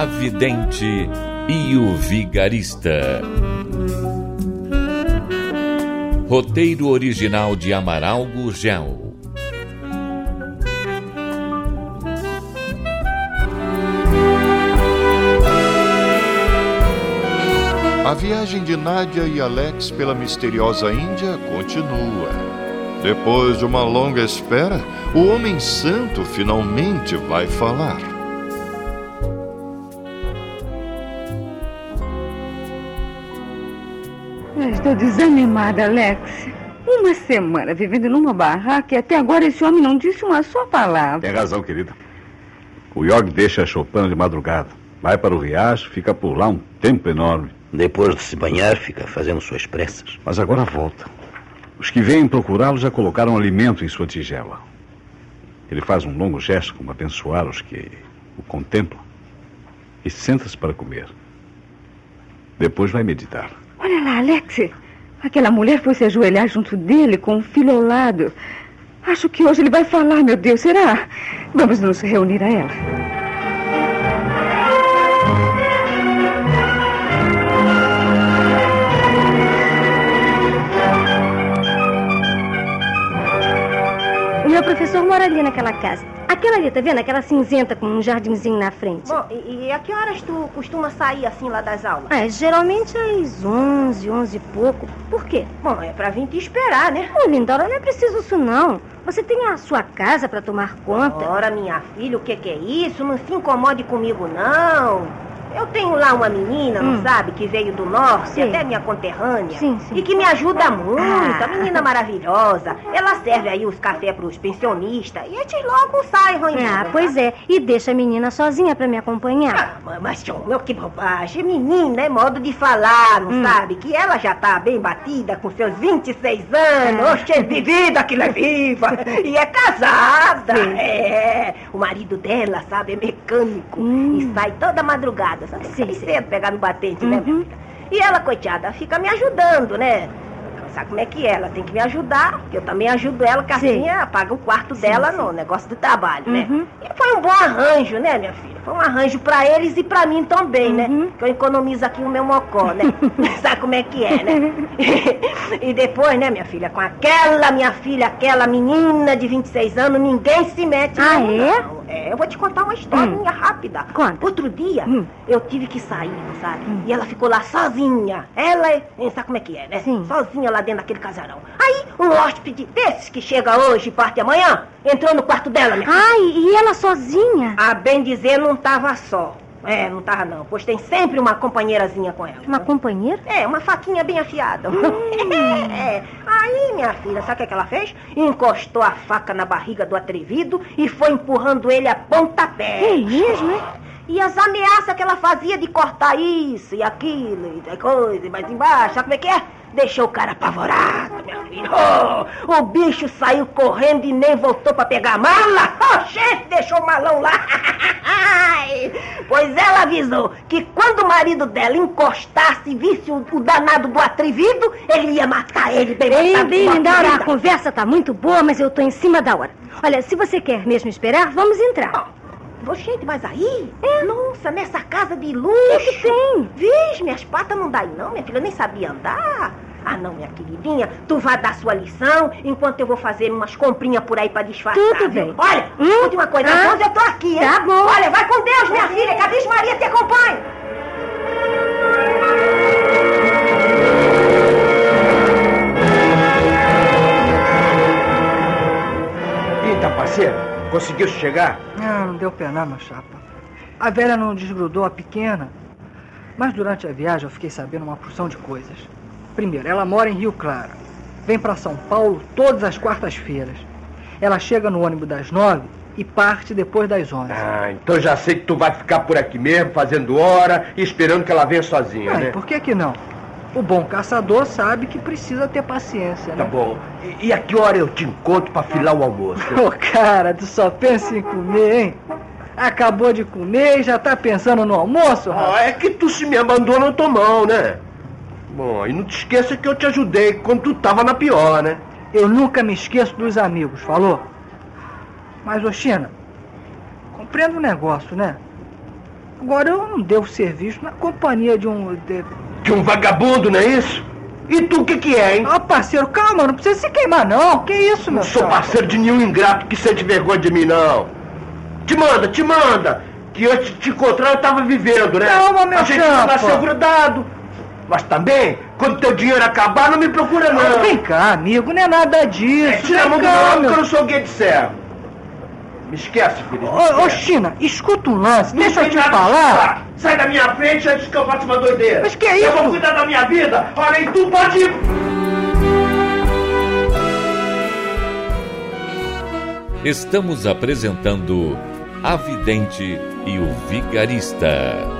A Vidente e o Vigarista. Roteiro original de Amaral Gurgel. A viagem de Nádia e Alex pela misteriosa Índia continua. Depois de uma longa espera, o Homem Santo finalmente vai falar. Eu estou desanimada, Alex. Uma semana vivendo numa barraca e até agora esse homem não disse uma só palavra. Tem razão, querida. O York deixa Chopin de madrugada. Vai para o riacho, fica por lá um tempo enorme. Depois de se banhar, fica fazendo suas pressas. Mas agora volta. Os que vêm procurá-lo já colocaram alimento em sua tigela. Ele faz um longo gesto como abençoar os que o contemplam e senta-se para comer. Depois vai meditar. Olha lá, Alex. Aquela mulher foi se ajoelhar junto dele com o filho ao lado. Acho que hoje ele vai falar, meu Deus, será? Vamos nos reunir a ela. Meu professor mora ali naquela casa. Aquela ali, tá vendo? Aquela cinzenta com um jardinzinho na frente. Bom, e, e a que horas tu costuma sair assim lá das aulas? É, geralmente às 11, 11 e pouco. Por quê? Bom, é pra vir te esperar, né? Ô, Lindora, não é preciso isso não. Você tem a sua casa pra tomar conta. Ora, minha filha, o que, que é isso? Não se incomode comigo, não. Eu tenho lá uma menina, não Hum. sabe, que veio do norte, Sim. até minha conterrânea. Sim, sim. E que me ajuda muito, Ah. a menina maravilhosa. Ela serve aí os cafés pros pensionistas e eles logo saem, vão embora. Ah, pois é. E deixa a menina sozinha pra me acompanhar. Ah, mas, meu, que bobagem. Menina, é modo de falar, não Hum. sabe? Que ela já tá bem batida com seus 26 anos. Ah. Oxe, é vivida, aquilo é viva. E é casada. É. O marido dela, sabe, é mecânico. Hum. E sai toda madrugada, sabe? Sim, sim. cedo pegar no batente, né, minha Uhum. filha? E ela, coitada, fica me ajudando, né? Sabe como é que é? Ela tem que me ajudar, porque eu também ajudo ela, que assim Sim. paga o quarto dela no negócio do trabalho, né? Uhum. E foi um bom arranjo, né, minha filha? Foi um arranjo pra eles e pra mim também, né? Uhum. Que eu economizo aqui o meu mocó, né? Sabe como é que é, né? e depois, né, minha filha, com aquela minha filha, aquela menina de 26 anos, ninguém se mete Ah, mesmo, é? não. É, eu vou te contar uma historinha rápida. Conta. Outro dia, Hum. eu tive que sair, sabe? E ela ficou lá sozinha. Ela, é- sabe como é que é, né? Sim. Sozinha lá dentro daquele casarão. Aí, um hóspede desses que chega hoje e parte amanhã, entrou no quarto dela, minha filha. Ai, e ela sozinha? A bem dizer, não tava só. É, não tava não, pois tem sempre uma companheirazinha com ela. Uma companheira? É, uma faquinha bem afiada. é. Aí, minha filha, sabe o que, é que ela fez? Encostou a faca na barriga do atrevido e foi empurrando ele a pontapé. É mesmo, é? E as ameaças que ela fazia de cortar isso e aquilo e coisa, e mais embaixo, sabe como é que é? Deixou o cara apavorado, minha filha. Oh, o bicho saiu correndo e nem voltou pra pegar a mala. Oh, gente, deixou o malão lá. Pois ela avisou que quando o marido dela encostasse e visse o, o danado do atrevido, ele ia matar ele bem Bem, matado, bem, com a conversa tá muito boa, mas eu tô em cima da hora. Olha, se você quer mesmo esperar, vamos entrar. Ô, gente, mas aí? Nossa, nessa casa de luxo. O que que tem? Vixe, minhas patas não dá aí não, minha filha. Eu nem sabia andar. Ah, não, minha queridinha. Tu vai dar sua lição enquanto eu vou fazer umas comprinhas por aí pra disfarçar. Tudo viu? bem. Olha, Hum? escute uma coisa. Ah? Eu tô aqui, hein? Tá bom. Olha, vai com Deus, minha filha. Que a Virgem Maria te acompanhe. Eita, parceiro, conseguiu chegar? Ah, não deu pena, meu chapa. A velha não desgrudou a pequena. Mas durante a viagem eu fiquei sabendo uma porção de coisas. Primeiro, ela mora em Rio Claro. Vem para São Paulo todas as quartas-feiras. Ela chega no ônibus das nove e parte depois das 11. Ah, então já sei que tu vai ficar por aqui mesmo, fazendo hora e esperando que ela venha sozinha, Ué, né? por que que não? O bom caçador sabe que precisa ter paciência, Tá né? bom. E, e a que hora eu te encontro pra filar o almoço? Ô, cara, tu só pensa em comer, hein? Acabou de comer e já tá pensando no almoço, rapaz? Ah, é que tu se me abandona na tua mão, né? Bom, e não te esqueça que eu te ajudei quando tu tava na pior, né? Eu nunca me esqueço dos amigos, falou? Mas, ô China, compreendo o negócio, né? Agora eu não devo ser visto na companhia de um. De... De um vagabundo, não é isso? E tu o que que é, hein? Ó, parceiro, calma, não precisa se queimar, não. Que isso, meu Não sou chapa? parceiro de nenhum ingrato que sente vergonha de mim, não. Te manda, te manda. Que antes de te encontrar eu tava vivendo, né? Calma, meu A gente chapa. nasceu grudado. Mas também, quando teu dinheiro acabar, não me procura, não. Ah, vem cá, amigo, não é nada disso. É, tira a mão do meu que eu não sou gay de servo. Me esquece, filho. Ô. China, escuta um lance, Não deixa eu te falar. Sai da minha frente antes que eu faça uma doideira. Mas que é Eu isso? vou cuidar da minha vida. Olha, e tu pode ir. Estamos apresentando A Vidente e o Vigarista.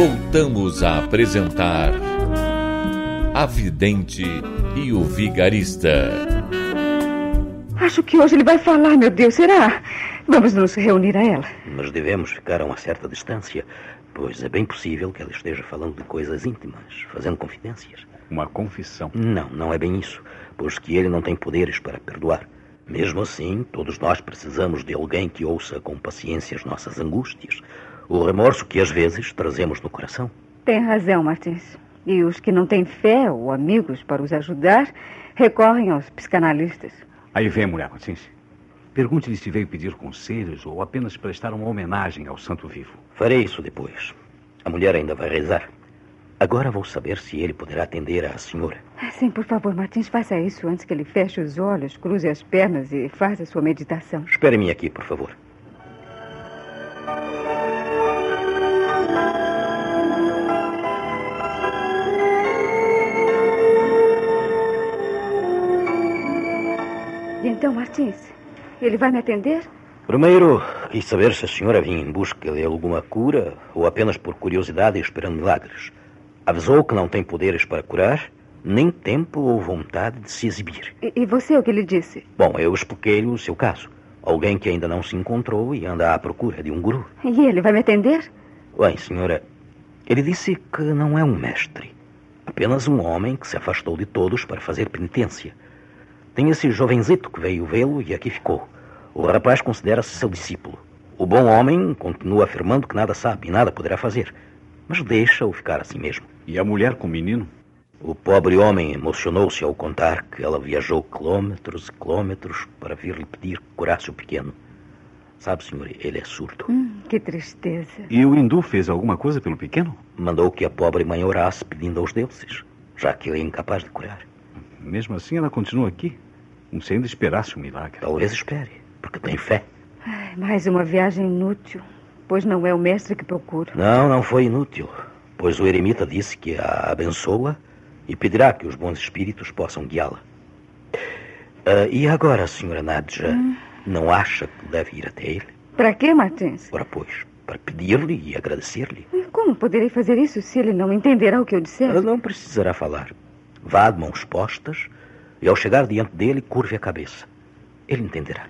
Voltamos a apresentar A Vidente e o Vigarista. Acho que hoje ele vai falar, meu Deus, será? Vamos nos reunir a ela. Mas devemos ficar a uma certa distância, pois é bem possível que ela esteja falando de coisas íntimas, fazendo confidências. Uma confissão. Não, não é bem isso, pois que ele não tem poderes para perdoar. Mesmo assim, todos nós precisamos de alguém que ouça com paciência as nossas angústias, o remorso que às vezes trazemos no coração. Tem razão, Martins. E os que não têm fé ou amigos para os ajudar recorrem aos psicanalistas. Aí vem a mulher, Martins. Pergunte-lhe se veio pedir conselhos ou apenas prestar uma homenagem ao santo vivo. Farei isso depois. A mulher ainda vai rezar. Agora vou saber se ele poderá atender à senhora. Ah, Sim, por favor, Martins, faça isso antes que ele feche os olhos, cruze as pernas e faça sua meditação. Espere-me aqui, por favor. Então, Martins, ele vai me atender? Primeiro, quis saber se a senhora vinha em busca de alguma cura ou apenas por curiosidade e esperando milagres. Avisou que não tem poderes para curar, nem tempo ou vontade de se exibir. E, e você, o que lhe disse? Bom, eu expliquei-lhe o seu caso. Alguém que ainda não se encontrou e anda à procura de um guru. E ele vai me atender? Bem, senhora, ele disse que não é um mestre. Apenas um homem que se afastou de todos para fazer penitência. Tem esse jovenzito que veio vê-lo e aqui ficou. O rapaz considera-se seu discípulo. O bom homem continua afirmando que nada sabe e nada poderá fazer. Mas deixa-o ficar assim mesmo. E a mulher com o menino? O pobre homem emocionou-se ao contar que ela viajou quilômetros e quilômetros para vir lhe pedir que curasse o pequeno. Sabe, senhor, ele é surdo. Hum, que tristeza. E o hindu fez alguma coisa pelo pequeno? Mandou que a pobre mãe orasse pedindo aos deuses, já que ele é incapaz de curar. Mesmo assim, ela continua aqui, como se ainda esperasse um milagre. Talvez espere, porque tem fé. Ai, mais uma viagem inútil, pois não é o mestre que procuro. Não, não foi inútil, pois o eremita disse que a abençoa e pedirá que os bons espíritos possam guiá-la. Ah, e agora, senhora Nadja, não acha que deve ir até ele? Para quê, Martins? Ora, pois, para pedir-lhe e agradecer-lhe. Como poderei fazer isso se ele não entenderá o que eu disser? Ela não precisará falar. Vá de mãos postas e, ao chegar diante dele, curve a cabeça. Ele entenderá.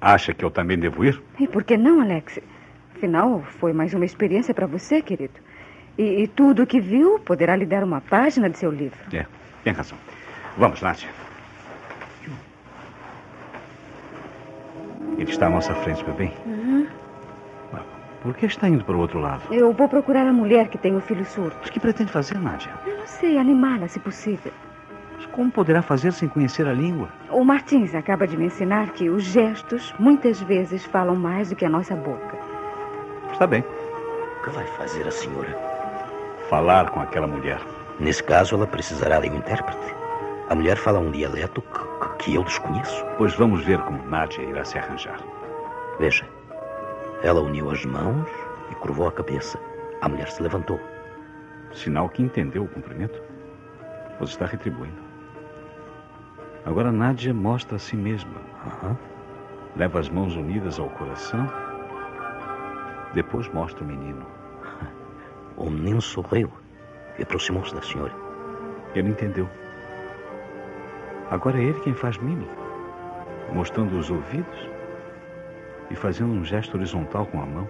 Acha que eu também devo ir? E por que não, Alex? Afinal, foi mais uma experiência para você, querido. E, e tudo o que viu poderá lhe dar uma página de seu livro. É, tem razão. Vamos, Nádia. Ele está à nossa frente, meu bem. Uhum. Por que está indo para o outro lado? Eu vou procurar a mulher que tem o filho surdo. O que pretende fazer, Nádia? Eu não sei, animá-la, se possível. Como poderá fazer sem conhecer a língua? O Martins acaba de me ensinar que os gestos muitas vezes falam mais do que a nossa boca. Está bem. O que vai fazer a senhora? Falar com aquela mulher. Nesse caso, ela precisará de um intérprete. A mulher fala um dialeto que, que eu desconheço. Pois vamos ver como Nádia irá se arranjar. Veja, ela uniu as mãos e curvou a cabeça. A mulher se levantou. Sinal que entendeu o cumprimento. Pois está retribuindo. Agora Nádia mostra a si mesma. Uhum. Leva as mãos unidas ao coração. Depois mostra o menino. O menino sorriu e aproximou-se da senhora. Ele entendeu. Agora é ele quem faz mímica, mostrando os ouvidos e fazendo um gesto horizontal com a mão.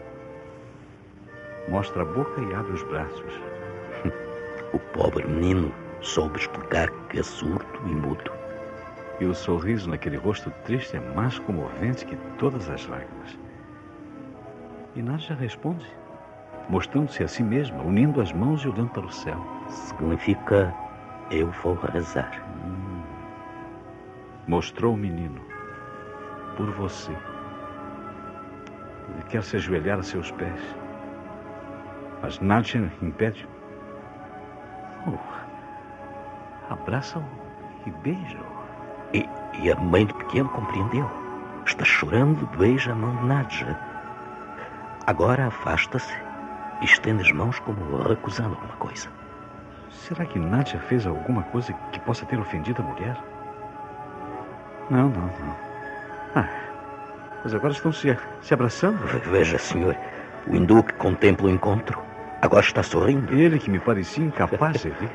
Mostra a boca e abre os braços. O pobre menino soube explicar que é surdo e mudo. E o sorriso naquele rosto triste é mais comovente que todas as lágrimas. E Nádia responde, mostrando-se a si mesma, unindo as mãos e olhando para o céu. Significa eu vou rezar. Hum. Mostrou o menino por você. Ele quer se ajoelhar a seus pés. Mas Nádia impede. Oh, Abraça-o e beija-o. E, e, a mãe do pequeno compreendeu. Está chorando, beija a mão de Nádia. Agora afasta-se e estende as mãos como recusando alguma coisa. Será que Nádia fez alguma coisa que possa ter ofendido a mulher? Não, não, não. Ah, mas agora estão se, se abraçando. Veja, senhor, o hindu que contempla o encontro agora está sorrindo. Ele que me parecia incapaz de rir.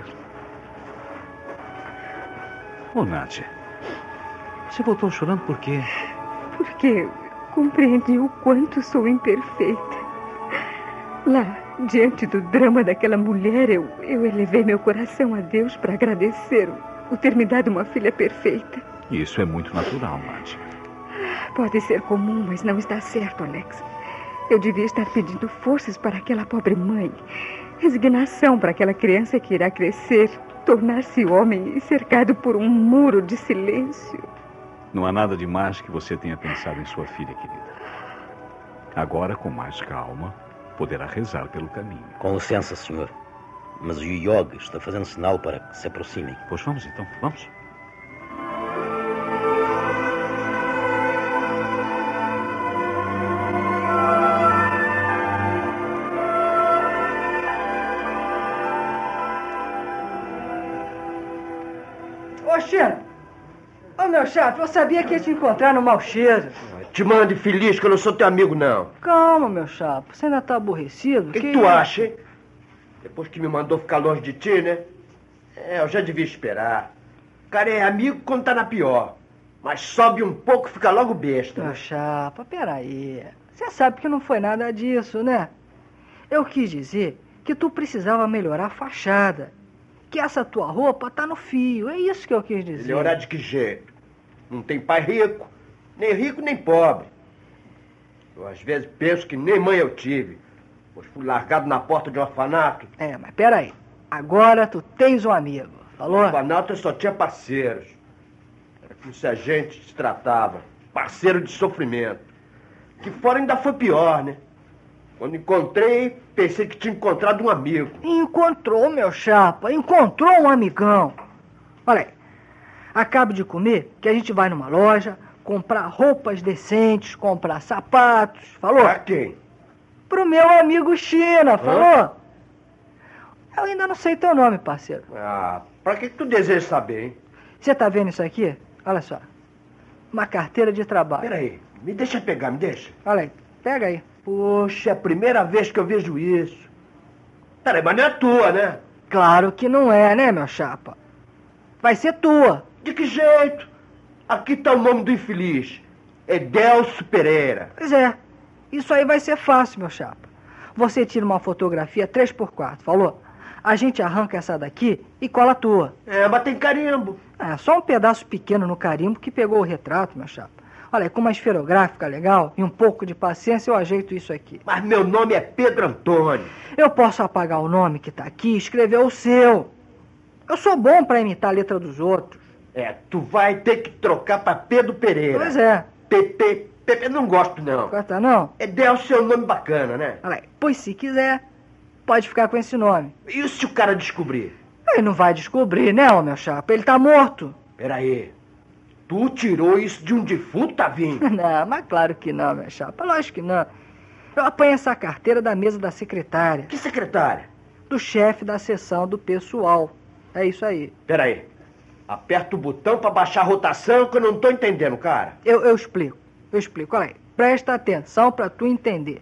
Oh, Nádia, você voltou chorando por quê? Porque compreendi o quanto sou imperfeita. Lá, diante do drama daquela mulher, eu, eu elevei meu coração a Deus para agradecer o ter me dado uma filha perfeita. Isso é muito natural, Nádia. Pode ser comum, mas não está certo, Alex. Eu devia estar pedindo forças para aquela pobre mãe, resignação para aquela criança que irá crescer, tornar-se homem e cercado por um muro de silêncio. Não há nada de mais que você tenha pensado em sua filha, querida. Agora, com mais calma, poderá rezar pelo caminho. Com licença, senhor. Mas o Yogi está fazendo sinal para que se aproximem. Pois vamos então, vamos. Meu chapa, eu sabia que ia te encontrar no mau cheiro. Te mande feliz que eu não sou teu amigo, não. Calma, meu chapa. Você ainda tá aborrecido? O que, que, tu acha, hein? Depois que me mandou ficar longe de ti, né? É, eu já devia esperar. O cara é amigo quando tá na pior. Mas sobe um pouco e fica logo besta. Meu chapa, peraí. Você sabe que não foi nada disso, né? Eu quis dizer que tu precisava melhorar a fachada. Que essa tua roupa tá no fio. É isso que eu quis dizer. Melhorar de que jeito? Não tem pai rico. Nem rico, nem pobre. Eu às vezes penso que nem mãe eu tive. Pois fui largado na porta de um orfanato. É, mas peraí. Agora tu tens um amigo. Falou? No orfanato eu só tinha parceiros. Era como se a gente se tratava. Parceiro de sofrimento. Que fora ainda foi pior, né? Quando encontrei, pensei que tinha encontrado um amigo. Encontrou, meu chapa. Encontrou um amigão. Olha aí. Acabo de comer que a gente vai numa loja, comprar roupas decentes, comprar sapatos. Falou? Pra quem? Pro meu amigo China, falou? Hã? Eu ainda não sei teu nome, parceiro. Ah, pra que tu deseja saber, hein? Você tá vendo isso aqui? Olha só. Uma carteira de trabalho. Peraí, me deixa pegar, me deixa. Olha aí, pega aí. Poxa, é a primeira vez que eu vejo isso. Peraí, mas não é tua, né? Claro que não é, né, meu chapa? Vai ser tua. De que jeito? Aqui tá o nome do infeliz. Edelcio Pereira. Pois é. Isso aí vai ser fácil, meu chapa. Você tira uma fotografia 3x4, falou? A gente arranca essa daqui e cola a tua. É, mas tem carimbo. É, só um pedaço pequeno no carimbo que pegou o retrato, meu chapa. Olha, com uma esferográfica legal e um pouco de paciência eu ajeito isso aqui. Mas meu nome é Pedro Antônio. Eu posso apagar o nome que tá aqui e escrever o seu. Eu sou bom para imitar a letra dos outros. É, tu vai ter que trocar pra Pedro Pereira. Pois é. Pepe, Pepe, não gosto não. Gosta não? É Delcio é um nome bacana, né? Olha aí, pois se quiser, pode ficar com esse nome. E se o cara descobrir? Ele não vai descobrir, né, ô meu chapa? Ele tá morto. Peraí. Tu tirou isso de um defunto, Tavinho? não, mas claro que não, meu chapa. Lógico que não. Eu apanho essa carteira da mesa da secretária. Que secretária? Do chefe da seção do pessoal. É isso aí. Peraí. Aperta o botão pra baixar a rotação que eu não tô entendendo, cara. Eu, eu explico. Eu explico. Olha aí. Presta atenção pra tu entender.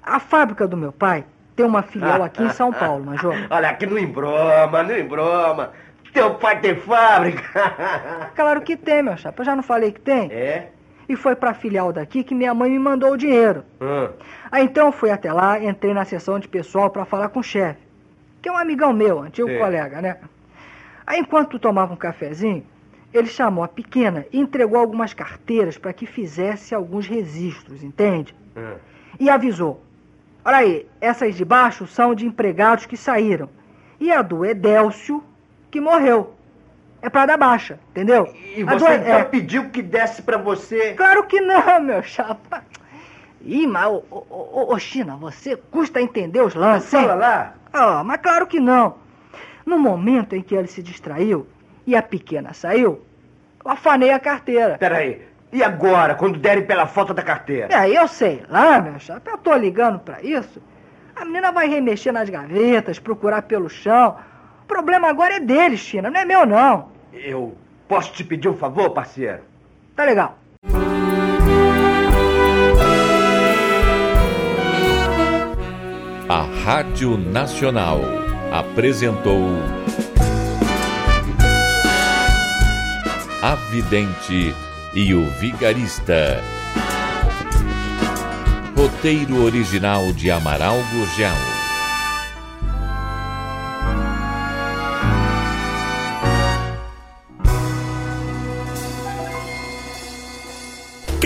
A fábrica do meu pai tem uma filial aqui em São Paulo, Major. Olha, aqui não embroma, não embroma. Teu pai tem fábrica. claro que tem, meu chapa. Eu já não falei que tem? É? E foi pra filial daqui que minha mãe me mandou o dinheiro. Hum. Aí então eu fui até lá, entrei na sessão de pessoal pra falar com o chefe, que é um amigão meu, antigo Sim. colega, né? Aí enquanto tomava um cafezinho, ele chamou a pequena e entregou algumas carteiras para que fizesse alguns registros, entende? Hum. E avisou: Olha aí, essas de baixo são de empregados que saíram. E a do Edélcio, que morreu. É pra dar baixa, entendeu? E A você do- então é, pediu que desse pra você... Claro que não, meu chapa. Ih, mas, ô, ô, ô, China, você custa entender os lances? Fala lá. Ah, mas claro que não. No momento em que ele se distraiu e a pequena saiu, eu afanei a carteira. Peraí. E agora, quando derem pela foto da carteira? É, eu sei lá, meu chapa, eu tô ligando pra isso. A menina vai remexer nas gavetas, procurar pelo chão. O problema agora é dele, China, não é meu, não. Eu posso te pedir um favor, parceiro? Tá legal. A Rádio Nacional apresentou A Vidente e o Vigarista. Roteiro original de Amaral Gurgel.